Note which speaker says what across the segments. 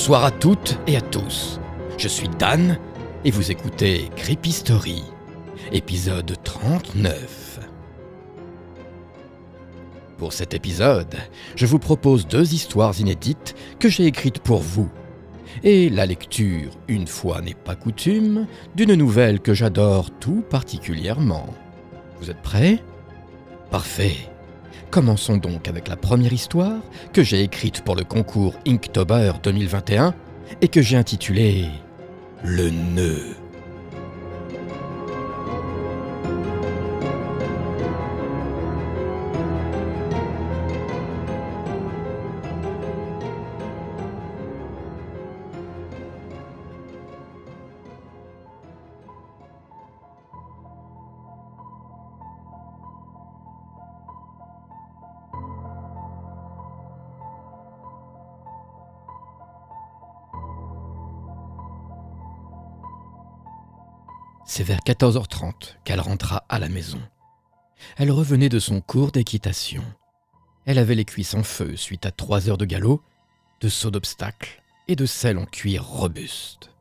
Speaker 1: Bonsoir à toutes et à tous. Je suis Dan et vous écoutez Creepy Story, épisode 39. Pour cet épisode, je vous propose deux histoires inédites que j'ai écrites pour vous. Et la lecture, une fois n'est pas coutume, d'une nouvelle que j'adore tout particulièrement. Vous êtes prêts? Parfait. Commençons donc avec la première histoire que j'ai écrite pour le concours Inktober 2021 et que j'ai intitulée Le nœud. C'est vers 14h30 qu'elle rentra à la maison. Elle revenait de son cours d'équitation. Elle avait les cuisses en feu suite à trois heures de galop, de saut d'obstacles et de selle en cuir robuste.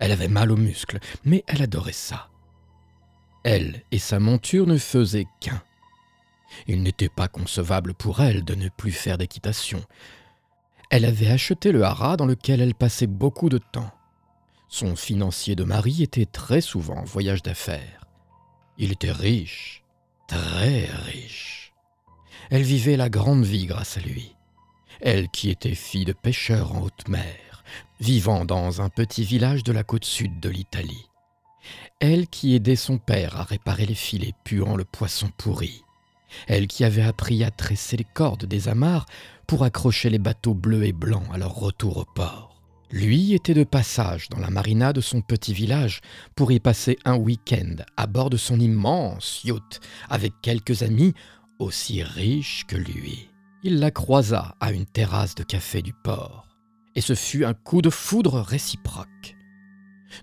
Speaker 1: Elle avait mal aux muscles, mais elle adorait ça. Elle et sa monture ne faisaient qu'un. Il n'était pas concevable pour elle de ne plus faire d'équitation. Elle avait acheté le haras dans lequel elle passait beaucoup de temps. Son financier de mari était très souvent en voyage d'affaires. Il était riche, très riche. Elle vivait la grande vie grâce à lui. Elle qui était fille de pêcheur en haute mer, vivant dans un petit village de la côte sud de l'Italie. Elle qui aidait son père à réparer les filets puant le poisson pourri. Elle qui avait appris à tresser les cordes des amarres pour accrocher les bateaux bleus et blancs à leur retour au port. Lui était de passage dans la marina de son petit village pour y passer un week-end à bord de son immense yacht avec quelques amis aussi riches que lui. Il la croisa à une terrasse de café du port, et ce fut un coup de foudre réciproque.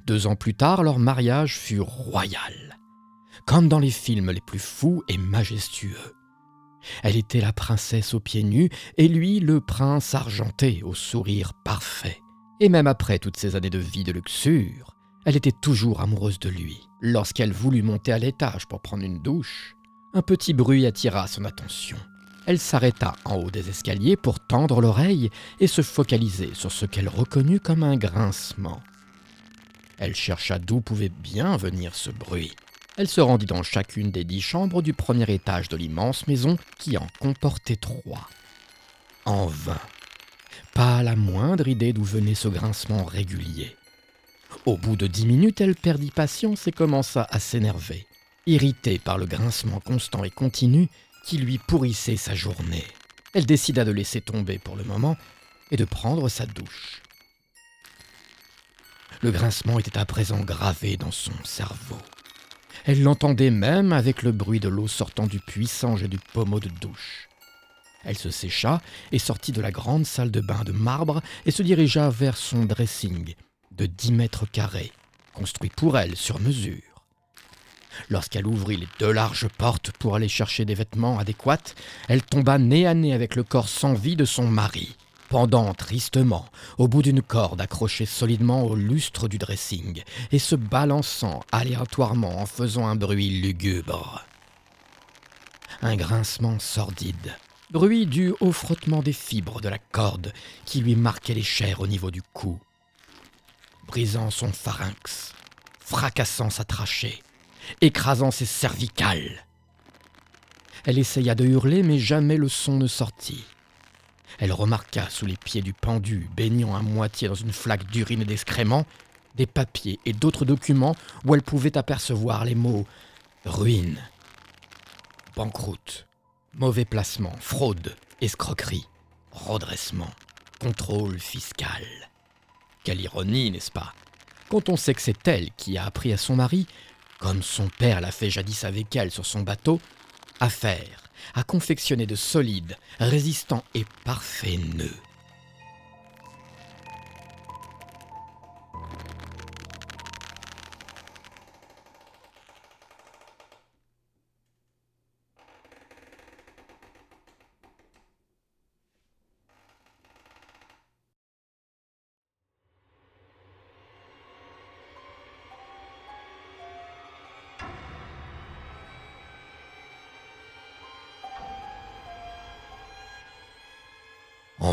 Speaker 1: Deux ans plus tard, leur mariage fut royal, comme dans les films les plus fous et majestueux. Elle était la princesse aux pieds nus et lui le prince argenté au sourire parfait. Et même après toutes ces années de vie de luxure, elle était toujours amoureuse de lui. Lorsqu'elle voulut monter à l'étage pour prendre une douche, un petit bruit attira son attention. Elle s'arrêta en haut des escaliers pour tendre l'oreille et se focaliser sur ce qu'elle reconnut comme un grincement. Elle chercha d'où pouvait bien venir ce bruit. Elle se rendit dans chacune des dix chambres du premier étage de l'immense maison qui en comportait trois. En vain. Pas la moindre idée d'où venait ce grincement régulier. Au bout de dix minutes, elle perdit patience et commença à s'énerver, irritée par le grincement constant et continu qui lui pourrissait sa journée. Elle décida de laisser tomber pour le moment et de prendre sa douche. Le grincement était à présent gravé dans son cerveau. Elle l'entendait même avec le bruit de l'eau sortant du puissant jet du pommeau de douche. Elle se sécha et sortit de la grande salle de bain de marbre et se dirigea vers son dressing de dix mètres carrés, construit pour elle sur mesure. Lorsqu'elle ouvrit les deux larges portes pour aller chercher des vêtements adéquats, elle tomba nez à nez avec le corps sans vie de son mari, pendant tristement au bout d'une corde accrochée solidement au lustre du dressing et se balançant aléatoirement en faisant un bruit lugubre. Un grincement sordide bruit dû au frottement des fibres de la corde qui lui marquait les chairs au niveau du cou, brisant son pharynx, fracassant sa trachée, écrasant ses cervicales. Elle essaya de hurler, mais jamais le son ne sortit. Elle remarqua sous les pieds du pendu, baignant à moitié dans une flaque d'urine et d'excréments, des papiers et d'autres documents où elle pouvait apercevoir les mots ruine, banqueroute, Mauvais placement, fraude, escroquerie, redressement, contrôle fiscal. Quelle ironie, n'est-ce pas? Quand on sait que c'est elle qui a appris à son mari, comme son père l'a fait jadis avec elle sur son bateau, à faire, à confectionner de solides, résistants et parfaits nœuds.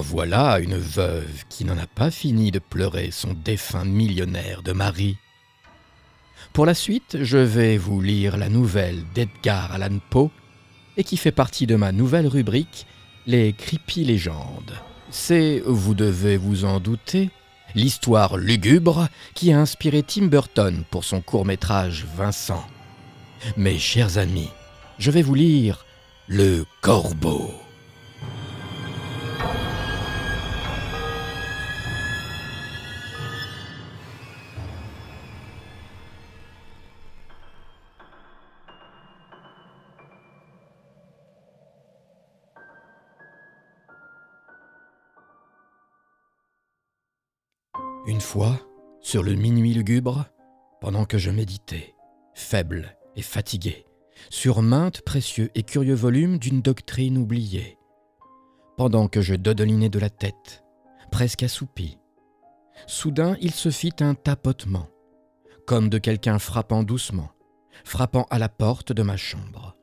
Speaker 1: Voilà une veuve qui n'en a pas fini de pleurer son défunt millionnaire de mari. Pour la suite, je vais vous lire la nouvelle d'Edgar Allan Poe et qui fait partie de ma nouvelle rubrique Les creepy légendes. C'est, vous devez vous en douter, l'histoire lugubre qui a inspiré Tim Burton pour son court-métrage Vincent. Mes chers amis, je vais vous lire Le Corbeau. Une fois, sur le minuit lugubre, pendant que je méditais, faible et fatigué, sur maintes précieux et curieux volumes d'une doctrine oubliée, pendant que je dodelinais de la tête, presque assoupi, soudain il se fit un tapotement, comme de quelqu'un frappant doucement, frappant à la porte de ma chambre.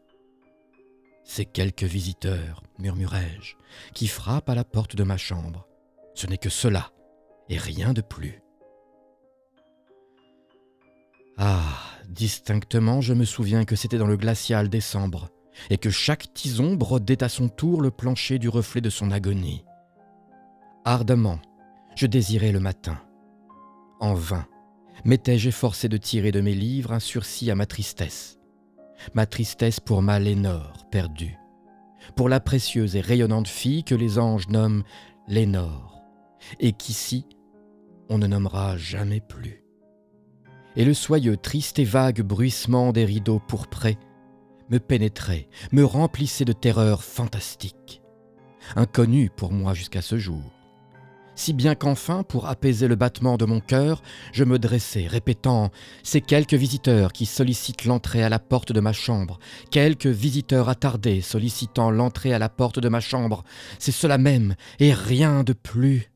Speaker 1: C'est quelques visiteurs, murmurai-je, qui frappent à la porte de ma chambre. Ce n'est que cela et rien de plus. Ah, distinctement, je me souviens que c'était dans le glacial décembre, et que chaque tison brodait à son tour le plancher du reflet de son agonie. Ardemment, je désirais le matin. En vain, m'étais-je efforcé de tirer de mes livres un sursis à ma tristesse. Ma tristesse pour ma Lénore perdue, pour la précieuse et rayonnante fille que les anges nomment Lénore, et qu'ici on ne nommera jamais plus. Et le soyeux, triste et vague bruissement des rideaux pourprés me pénétrait, me remplissait de terreurs fantastiques, inconnues pour moi jusqu'à ce jour. Si bien qu'enfin, pour apaiser le battement de mon cœur, je me dressai, répétant Ces quelques visiteurs qui sollicitent l'entrée à la porte de ma chambre, quelques visiteurs attardés sollicitant l'entrée à la porte de ma chambre, c'est cela même, et rien de plus.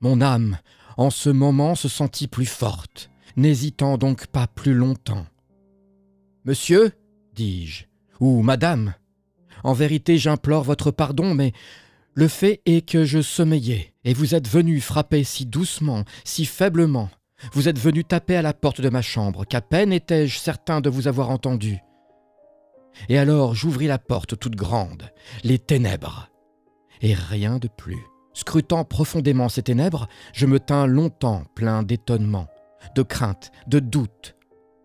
Speaker 1: Mon âme, en ce moment, se sentit plus forte, n'hésitant donc pas plus longtemps. Monsieur, dis-je, ou Madame, en vérité j'implore votre pardon, mais le fait est que je sommeillais, et vous êtes venu frapper si doucement, si faiblement. Vous êtes venu taper à la porte de ma chambre, qu'à peine étais-je certain de vous avoir entendu. Et alors j'ouvris la porte toute grande, les ténèbres, et rien de plus. Scrutant profondément ces ténèbres, je me tins longtemps plein d'étonnement, de crainte, de doute,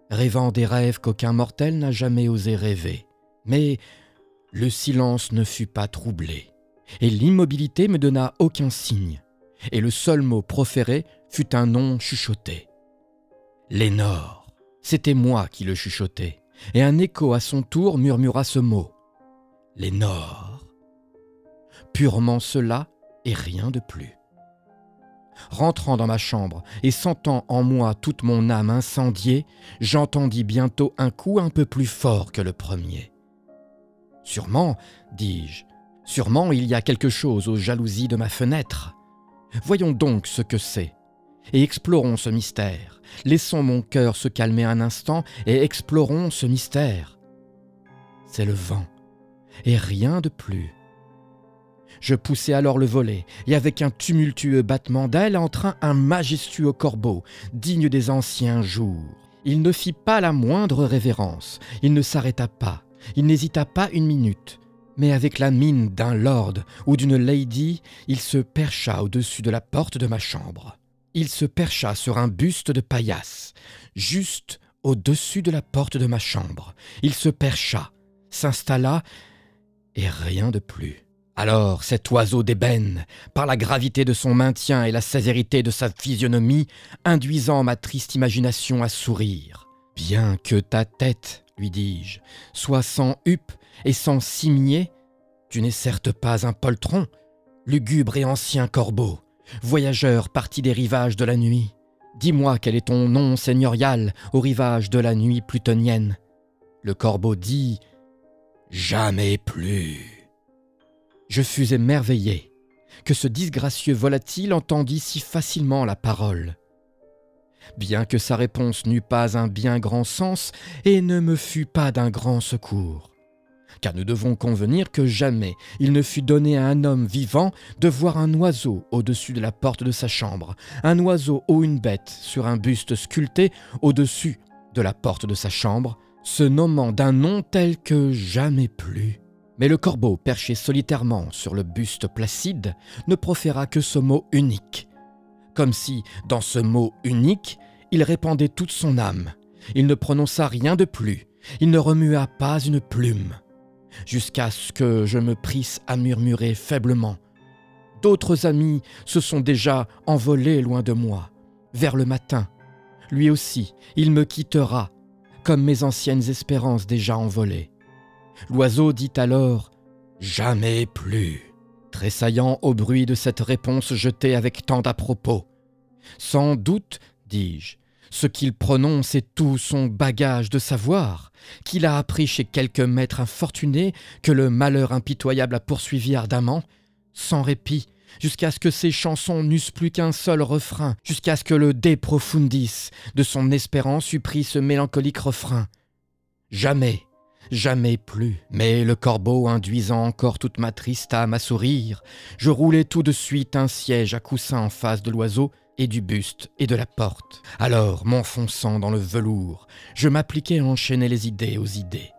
Speaker 1: rêvant des rêves qu'aucun mortel n'a jamais osé rêver. Mais le silence ne fut pas troublé, et l'immobilité me donna aucun signe, et le seul mot proféré fut un nom chuchoté. Lénore, c'était moi qui le chuchotais, et un écho à son tour murmura ce mot. Lénore. Purement cela, et rien de plus. Rentrant dans ma chambre et sentant en moi toute mon âme incendiée, j'entendis bientôt un coup un peu plus fort que le premier. Sûrement, dis-je, sûrement il y a quelque chose aux jalousies de ma fenêtre. Voyons donc ce que c'est, et explorons ce mystère. Laissons mon cœur se calmer un instant et explorons ce mystère. C'est le vent, et rien de plus. Je poussai alors le volet, et avec un tumultueux battement d'ailes entra un majestueux corbeau, digne des anciens jours. Il ne fit pas la moindre révérence, il ne s'arrêta pas, il n'hésita pas une minute, mais avec la mine d'un lord ou d'une lady, il se percha au-dessus de la porte de ma chambre. Il se percha sur un buste de paillasse, juste au-dessus de la porte de ma chambre. Il se percha, s'installa, et rien de plus. Alors cet oiseau d'ébène, par la gravité de son maintien et la sévérité de sa physionomie, induisant ma triste imagination à sourire. Bien que ta tête, lui dis-je, soit sans huppe et sans cimier, tu n'es certes pas un poltron, lugubre et ancien corbeau, voyageur parti des rivages de la nuit. Dis-moi quel est ton nom seigneurial aux rivages de la nuit plutonienne. Le corbeau dit Jamais plus. Je fus émerveillé que ce disgracieux volatile entendît si facilement la parole. Bien que sa réponse n'eût pas un bien grand sens et ne me fût pas d'un grand secours. car nous devons convenir que jamais il ne fut donné à un homme vivant de voir un oiseau au-dessus de la porte de sa chambre, un oiseau ou une bête sur un buste sculpté au-dessus de la porte de sa chambre, se nommant d'un nom tel que jamais plus. Mais le corbeau, perché solitairement sur le buste placide, ne proféra que ce mot unique, comme si, dans ce mot unique, il répandait toute son âme. Il ne prononça rien de plus, il ne remua pas une plume, jusqu'à ce que je me prisse à murmurer faiblement. D'autres amis se sont déjà envolés loin de moi, vers le matin. Lui aussi, il me quittera, comme mes anciennes espérances déjà envolées. L'oiseau dit alors Jamais plus, tressaillant au bruit de cette réponse jetée avec tant d'à-propos. Sans doute, dis-je, ce qu'il prononce est tout son bagage de savoir, qu'il a appris chez quelques maîtres infortunés que le malheur impitoyable a poursuivi ardemment, sans répit, jusqu'à ce que ses chansons n'eussent plus qu'un seul refrain, jusqu'à ce que le De profundis de son espérance eût pris ce mélancolique refrain. Jamais, jamais plus. Mais le corbeau induisant encore toute ma triste âme à sourire, je roulai tout de suite un siège à coussin en face de l'oiseau, et du buste et de la porte. Alors, m'enfonçant dans le velours, je m'appliquai à enchaîner les idées aux idées,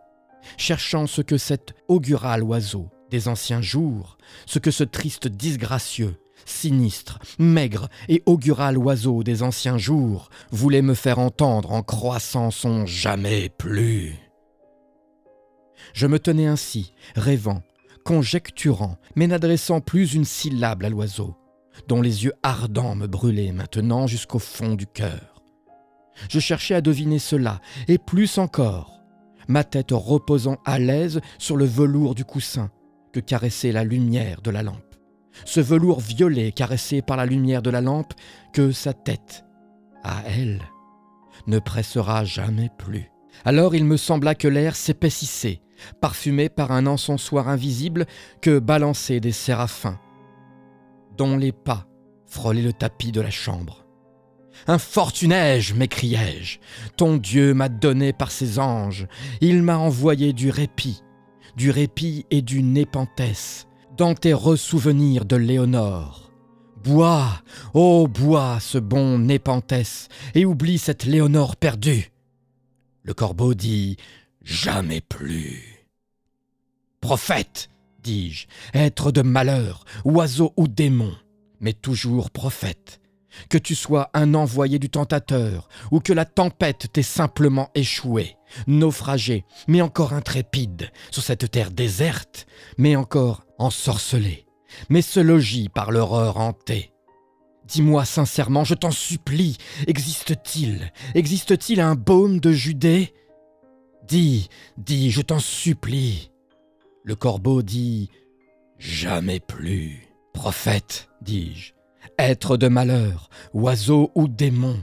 Speaker 1: cherchant ce que cet augural oiseau des anciens jours, ce que ce triste disgracieux, sinistre, maigre et augural oiseau des anciens jours voulait me faire entendre en croissant son jamais plus. Je me tenais ainsi, rêvant, conjecturant, mais n'adressant plus une syllabe à l'oiseau dont les yeux ardents me brûlaient maintenant jusqu'au fond du cœur. Je cherchais à deviner cela, et plus encore, ma tête reposant à l'aise sur le velours du coussin que caressait la lumière de la lampe. Ce velours violet caressé par la lumière de la lampe que sa tête, à elle, ne pressera jamais plus. Alors il me sembla que l'air s'épaississait, parfumé par un encensoir invisible que balançaient des séraphins, dont les pas frôlaient le tapis de la chambre. Infortuné-je, m'écriai-je, ton Dieu m'a donné par ses anges, il m'a envoyé du répit, du répit et du népenthes, dans tes ressouvenirs de Léonore. Bois, ô bois, ce bon népenthes, et oublie cette Léonore perdue. Le corbeau dit Jamais plus. Prophète, dis-je, être de malheur, oiseau ou démon, mais toujours prophète. Que tu sois un envoyé du tentateur, ou que la tempête t'ait simplement échoué, naufragé, mais encore intrépide, sur cette terre déserte, mais encore ensorcelé, mais ce logis par l'horreur hantée. Dis-moi sincèrement, je t'en supplie, existe-t-il, existe-t-il un baume de Judée? Dis, dis, je t'en supplie. Le corbeau dit Jamais plus. Prophète, dis-je, être de malheur, oiseau ou démon.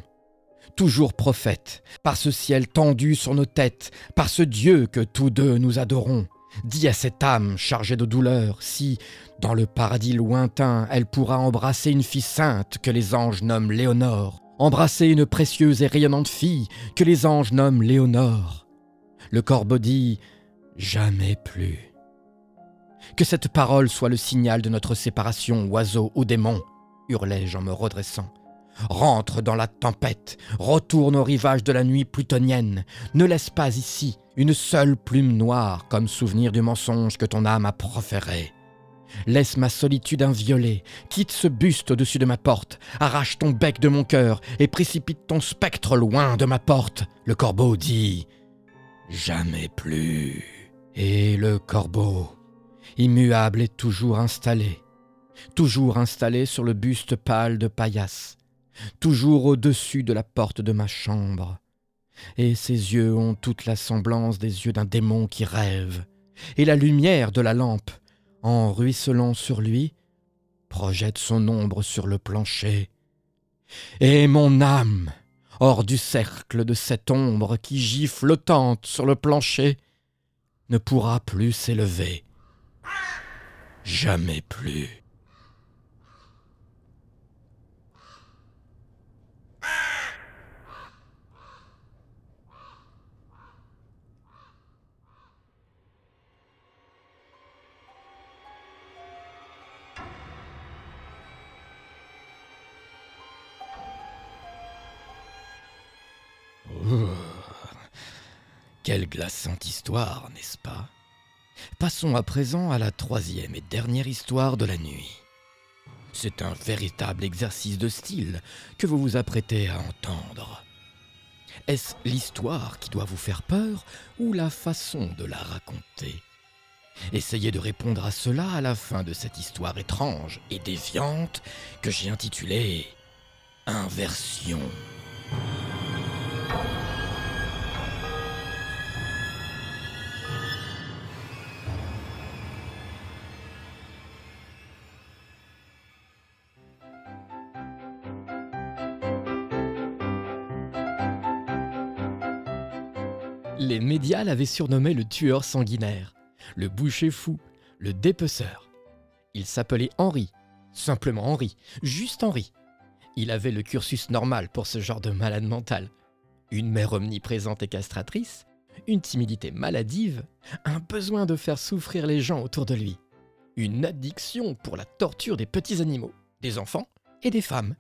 Speaker 1: Toujours prophète, par ce ciel tendu sur nos têtes, par ce Dieu que tous deux nous adorons. Dis à cette âme chargée de douleur si, dans le paradis lointain, elle pourra embrasser une fille sainte que les anges nomment Léonore, embrasser une précieuse et rayonnante fille que les anges nomment Léonore. Le corbeau dit Jamais plus. Que cette parole soit le signal de notre séparation, oiseau ou démon, hurlai-je en me redressant. Rentre dans la tempête, retourne au rivage de la nuit plutonienne, ne laisse pas ici une seule plume noire comme souvenir du mensonge que ton âme a proféré. Laisse ma solitude inviolée, quitte ce buste au-dessus de ma porte, arrache ton bec de mon cœur et précipite ton spectre loin de ma porte. Le corbeau dit Jamais plus. Et le corbeau immuable et toujours installé, toujours installé sur le buste pâle de paillasse, toujours au-dessus de la porte de ma chambre. Et ses yeux ont toute la semblance des yeux d'un démon qui rêve, et la lumière de la lampe, en ruisselant sur lui, projette son ombre sur le plancher. Et mon âme, hors du cercle de cette ombre qui gît flottante sur le plancher, ne pourra plus s'élever Jamais plus. Quelle glaçante histoire, n'est-ce pas? Passons à présent à la troisième et dernière histoire de la nuit. C'est un véritable exercice de style que vous vous apprêtez à entendre. Est-ce l'histoire qui doit vous faire peur ou la façon de la raconter? Essayez de répondre à cela à la fin de cette histoire étrange et déviante que j'ai intitulée Inversion. Les médias l'avaient surnommé le tueur sanguinaire, le boucher fou, le dépeceur. Il s'appelait Henri, simplement Henri, juste Henri. Il avait le cursus normal pour ce genre de malade mental. Une mère omniprésente et castratrice, une timidité maladive, un besoin de faire souffrir les gens autour de lui, une addiction pour la torture des petits animaux, des enfants et des femmes.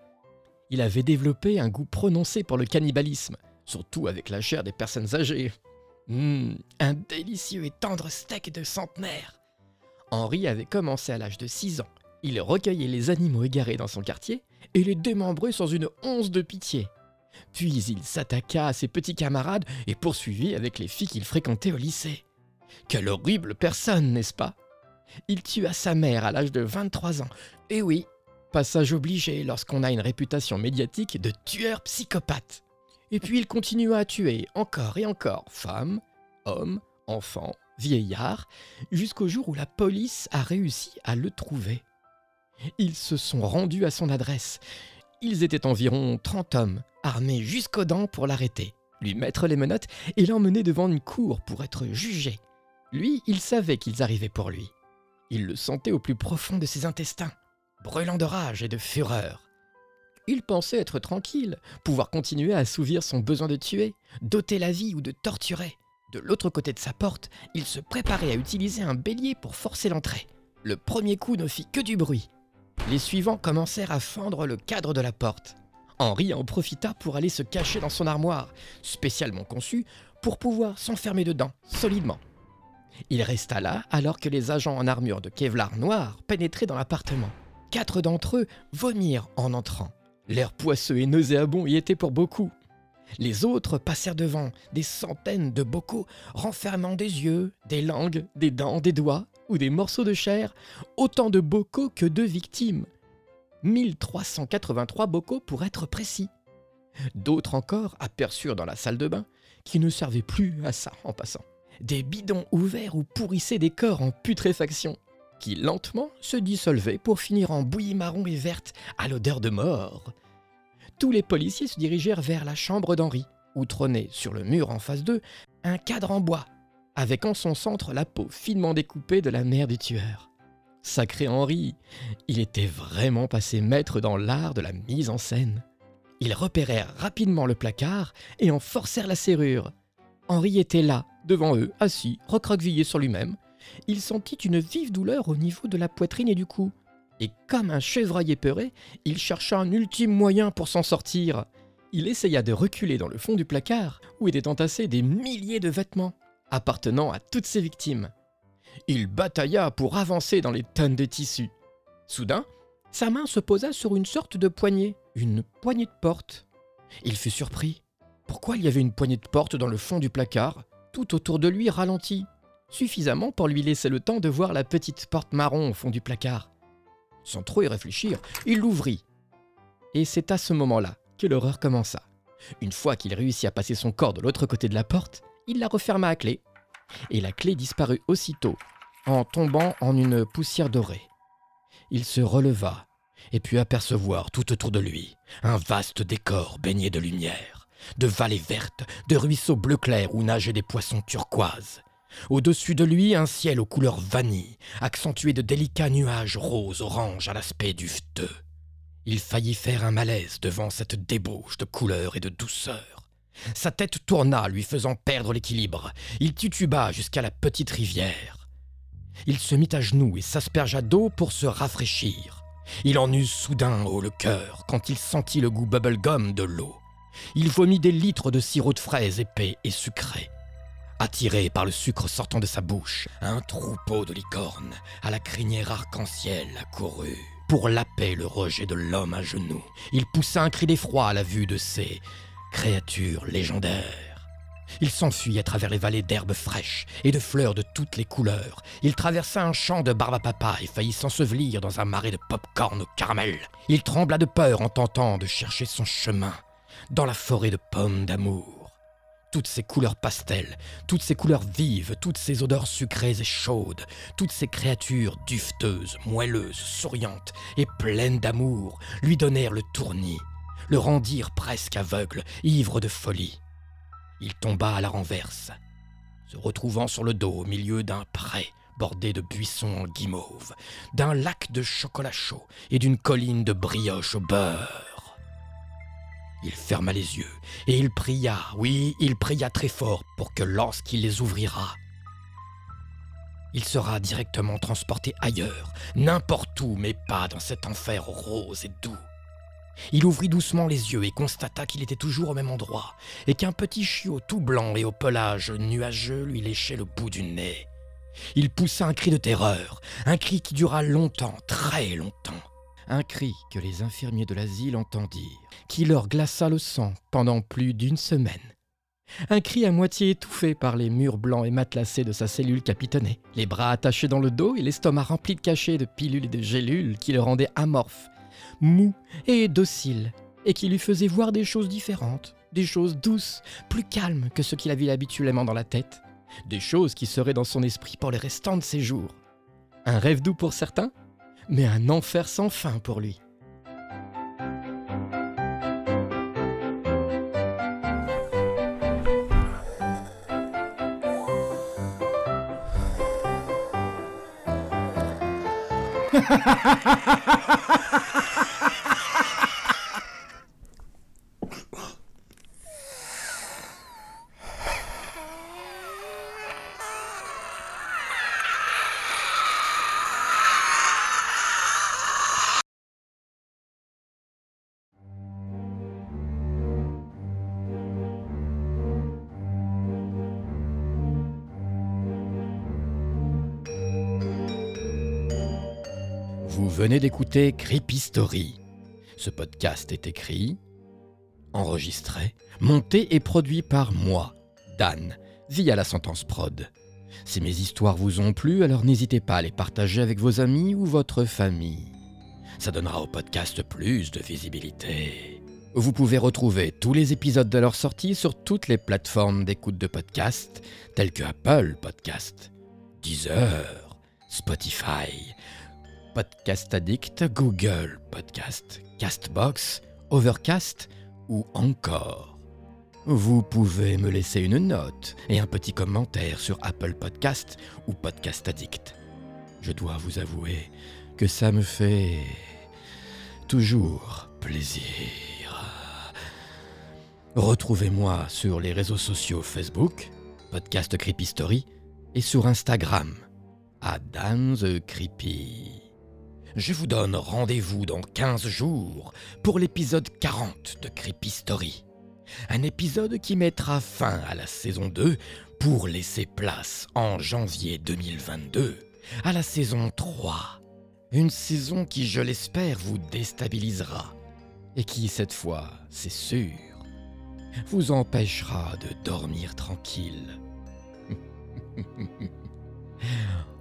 Speaker 1: Il avait développé un goût prononcé pour le cannibalisme, surtout avec la chair des personnes âgées. Hum, un délicieux et tendre steak de centenaire. Henri avait commencé à l'âge de 6 ans. Il recueillait les animaux égarés dans son quartier et les démembrait sans une once de pitié. Puis il s'attaqua à ses petits camarades et poursuivit avec les filles qu'il fréquentait au lycée. Quelle horrible personne, n'est-ce pas? Il tua sa mère à l'âge de 23 ans. Et oui, passage obligé lorsqu'on a une réputation médiatique de tueur psychopathe. Et puis il continua à tuer encore et encore femmes, hommes, enfants, vieillards, jusqu'au jour où la police a réussi à le trouver. Ils se sont rendus à son adresse. Ils étaient environ 30 hommes, armés jusqu'aux dents pour l'arrêter, lui mettre les menottes et l'emmener devant une cour pour être jugé. Lui, il savait qu'ils arrivaient pour lui. Il le sentait au plus profond de ses intestins, brûlant de rage et de fureur. Il pensait être tranquille, pouvoir continuer à assouvir son besoin de tuer, d'ôter la vie ou de torturer. De l'autre côté de sa porte, il se préparait à utiliser un bélier pour forcer l'entrée. Le premier coup ne fit que du bruit. Les suivants commencèrent à fendre le cadre de la porte. Henri en profita pour aller se cacher dans son armoire, spécialement conçue pour pouvoir s'enfermer dedans solidement. Il resta là alors que les agents en armure de Kevlar noir pénétraient dans l'appartement. Quatre d'entre eux vomirent en entrant. L'air poisseux et nauséabond y était pour beaucoup. Les autres passèrent devant des centaines de bocaux renfermant des yeux, des langues, des dents, des doigts ou des morceaux de chair, autant de bocaux que de victimes. 1383 bocaux pour être précis. D'autres encore aperçurent dans la salle de bain, qui ne servait plus à ça en passant, des bidons ouverts où pourrissaient des corps en putréfaction qui lentement se dissolvait pour finir en bouillie marron et verte à l'odeur de mort. Tous les policiers se dirigèrent vers la chambre d'Henri, où trônait sur le mur en face d'eux un cadre en bois, avec en son centre la peau finement découpée de la mère du tueur. Sacré Henri, il était vraiment passé maître dans l'art de la mise en scène. Ils repérèrent rapidement le placard et en forcèrent la serrure. Henri était là, devant eux, assis, recroquevillé sur lui-même, il sentit une vive douleur au niveau de la poitrine et du cou. Et comme un chevreuil épeuré, il chercha un ultime moyen pour s'en sortir. Il essaya de reculer dans le fond du placard, où étaient entassés des milliers de vêtements, appartenant à toutes ses victimes. Il batailla pour avancer dans les tonnes de tissus. Soudain, sa main se posa sur une sorte de poignée, une poignée de porte. Il fut surpris. Pourquoi il y avait une poignée de porte dans le fond du placard? Tout autour de lui ralentit suffisamment pour lui laisser le temps de voir la petite porte marron au fond du placard. Sans trop y réfléchir, il l'ouvrit. Et c'est à ce moment-là que l'horreur commença. Une fois qu'il réussit à passer son corps de l'autre côté de la porte, il la referma à clé. Et la clé disparut aussitôt, en tombant en une poussière dorée. Il se releva et put apercevoir tout autour de lui un vaste décor baigné de lumière, de vallées vertes, de ruisseaux bleu clair où nageaient des poissons turquoises, au-dessus de lui, un ciel aux couleurs vanille, accentué de délicats nuages roses-orange à l'aspect duveteux. Il faillit faire un malaise devant cette débauche de couleurs et de douceur. Sa tête tourna, lui faisant perdre l'équilibre. Il tituba jusqu'à la petite rivière. Il se mit à genoux et s'aspergea d'eau pour se rafraîchir. Il en eut soudain haut le cœur quand il sentit le goût bubblegum de l'eau. Il vomit des litres de sirop de fraises épais et sucré. attiré par le sucre sortant de sa bouche, un troupeau de licornes à la crinière arc-en-ciel accourut. Pour laper le rejet de l'homme à genoux, il poussa un cri d'effroi à la vue de ces créatures légendaires. Il s'enfuit à travers les vallées d'herbes fraîches et de fleurs de toutes les couleurs. Il traversa un champ de barbe à papa et faillit s'ensevelir dans un marais de pop-corn au caramel. Il trembla de peur en tentant de chercher son chemin dans la forêt de pommes d'amour toutes ces couleurs pastel, toutes ces couleurs vives, toutes ces odeurs sucrées et chaudes, toutes ces créatures dufteuses, moelleuses, souriantes et pleines d'amour lui donnèrent le tournis, le rendirent presque aveugle, ivre de folie. Il tomba à la renverse, se retrouvant sur le dos au milieu d'un pré bordé de buissons en guimauve, d'un lac de chocolat chaud et d'une colline de brioche au beurre. Il ferma les yeux et il pria, oui, il pria très fort pour que lorsqu'il les ouvrira, il sera directement transporté ailleurs, n'importe où, mais pas dans cet enfer rose et doux. Il ouvrit doucement les yeux et constata qu'il était toujours au même endroit, et qu'un petit chiot tout blanc et au pelage nuageux lui léchait le bout du nez. Il poussa un cri de terreur, un cri qui dura longtemps, très longtemps un cri que les infirmiers de l'asile entendirent, qui leur glaça le sang pendant plus d'une semaine. Un cri à moitié étouffé par les murs blancs et matelassés de sa cellule capitonnée, les bras attachés dans le dos et l'estomac rempli de cachets de pilules et de gélules qui le rendaient amorphe, mou et docile, et qui lui faisaient voir des choses différentes, des choses douces, plus calmes que ce qu'il avait habituellement dans la tête, des choses qui seraient dans son esprit pour les restants de ses jours. Un rêve doux pour certains, mais un enfer sans fin pour lui. Vous venez d'écouter Creepy Story. Ce podcast est écrit, enregistré, monté et produit par moi, Dan, via la sentence prod. Si mes histoires vous ont plu, alors n'hésitez pas à les partager avec vos amis ou votre famille. Ça donnera au podcast plus de visibilité. Vous pouvez retrouver tous les épisodes de leur sortie sur toutes les plateformes d'écoute de podcast, telles que Apple Podcast, Deezer, Spotify, Podcast Addict, Google Podcast, Castbox, Overcast ou encore. Vous pouvez me laisser une note et un petit commentaire sur Apple Podcast ou Podcast Addict. Je dois vous avouer que ça me fait toujours plaisir. Retrouvez-moi sur les réseaux sociaux Facebook, Podcast Creepy Story, et sur Instagram, the Creepy je vous donne rendez-vous dans 15 jours pour l'épisode 40 de Creepy Story. Un épisode qui mettra fin à la saison 2 pour laisser place en janvier 2022 à la saison 3. Une saison qui, je l'espère, vous déstabilisera et qui, cette fois, c'est sûr, vous empêchera de dormir tranquille.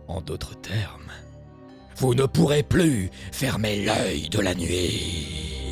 Speaker 1: en d'autres termes, vous ne pourrez plus fermer l'œil de la nuit.